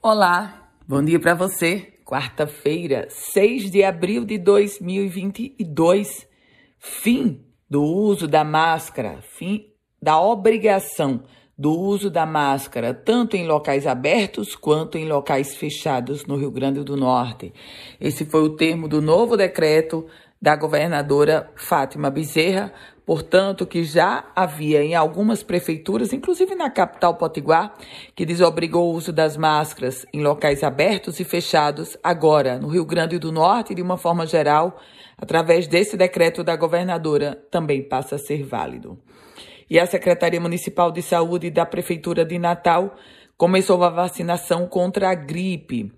Olá, bom dia para você. Quarta-feira, 6 de abril de 2022. Fim do uso da máscara, fim da obrigação do uso da máscara, tanto em locais abertos quanto em locais fechados no Rio Grande do Norte. Esse foi o termo do novo decreto da governadora Fátima Bezerra, portanto, que já havia em algumas prefeituras, inclusive na capital Potiguar, que desobrigou o uso das máscaras em locais abertos e fechados, agora no Rio Grande do Norte, de uma forma geral, através desse decreto da governadora, também passa a ser válido. E a Secretaria Municipal de Saúde da Prefeitura de Natal começou a vacinação contra a gripe.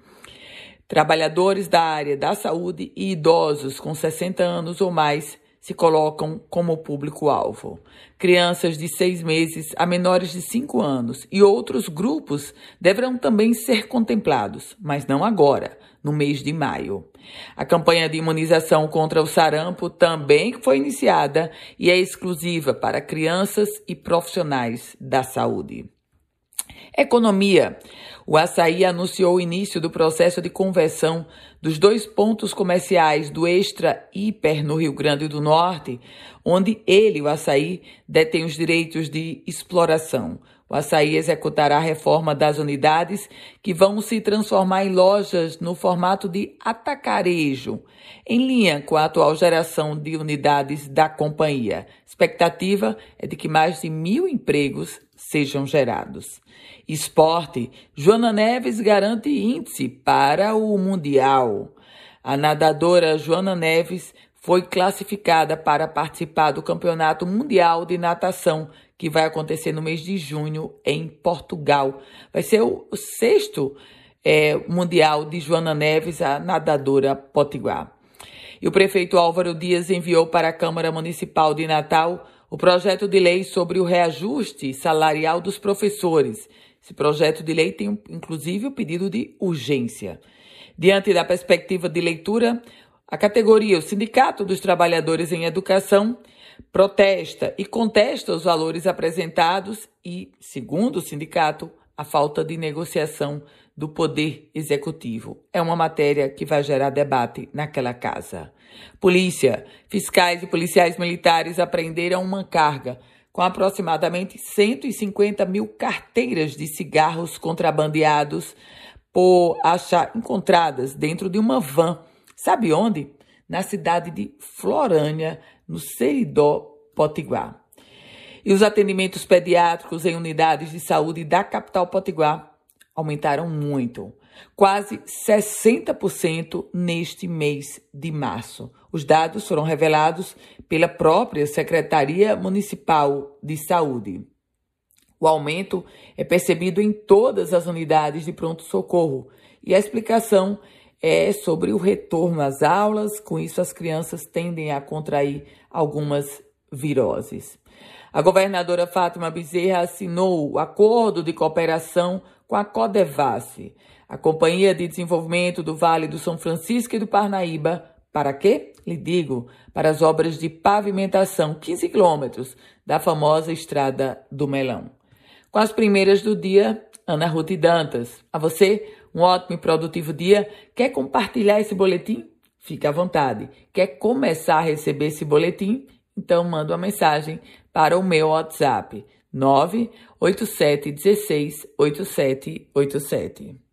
Trabalhadores da área da saúde e idosos com 60 anos ou mais se colocam como público-alvo. Crianças de seis meses a menores de cinco anos e outros grupos deverão também ser contemplados, mas não agora, no mês de maio. A campanha de imunização contra o sarampo também foi iniciada e é exclusiva para crianças e profissionais da saúde. Economia. O Açaí anunciou o início do processo de conversão dos dois pontos comerciais do Extra Hiper no Rio Grande do Norte, onde ele, o Açaí, detém os direitos de exploração. O Açaí executará a reforma das unidades que vão se transformar em lojas no formato de atacarejo, em linha com a atual geração de unidades da companhia. Expectativa é de que mais de mil empregos sejam gerados. Esporte: Joana Neves garante índice para o Mundial. A nadadora Joana Neves foi classificada para participar do Campeonato Mundial de Natação, que vai acontecer no mês de junho em Portugal. Vai ser o sexto é, Mundial de Joana Neves, a nadadora potiguar. E o prefeito Álvaro Dias enviou para a Câmara Municipal de Natal o projeto de lei sobre o reajuste salarial dos professores. Esse projeto de lei tem, inclusive, o pedido de urgência. Diante da perspectiva de leitura, a categoria, o Sindicato dos Trabalhadores em Educação, protesta e contesta os valores apresentados e, segundo o sindicato, a falta de negociação do Poder Executivo. É uma matéria que vai gerar debate naquela casa. Polícia, fiscais e policiais militares apreenderam uma carga com aproximadamente 150 mil carteiras de cigarros contrabandeados por achar encontradas dentro de uma van. Sabe onde? Na cidade de Florânia, no Seridó, Potiguar. E os atendimentos pediátricos em unidades de saúde da capital Potiguar aumentaram muito, quase 60% neste mês de março. Os dados foram revelados pela própria Secretaria Municipal de Saúde. O aumento é percebido em todas as unidades de pronto-socorro e a explicação é sobre o retorno às aulas, com isso as crianças tendem a contrair algumas viroses. A governadora Fátima Bezerra assinou o acordo de cooperação com a Codevasse, a Companhia de Desenvolvimento do Vale do São Francisco e do Parnaíba. Para quê? Lhe digo, para as obras de pavimentação 15 quilômetros da famosa Estrada do Melão. Com as primeiras do dia, Ana Ruth Dantas. A você, um ótimo e produtivo dia. Quer compartilhar esse boletim? Fique à vontade. Quer começar a receber esse boletim? Então manda uma mensagem para o meu WhatsApp 987168787.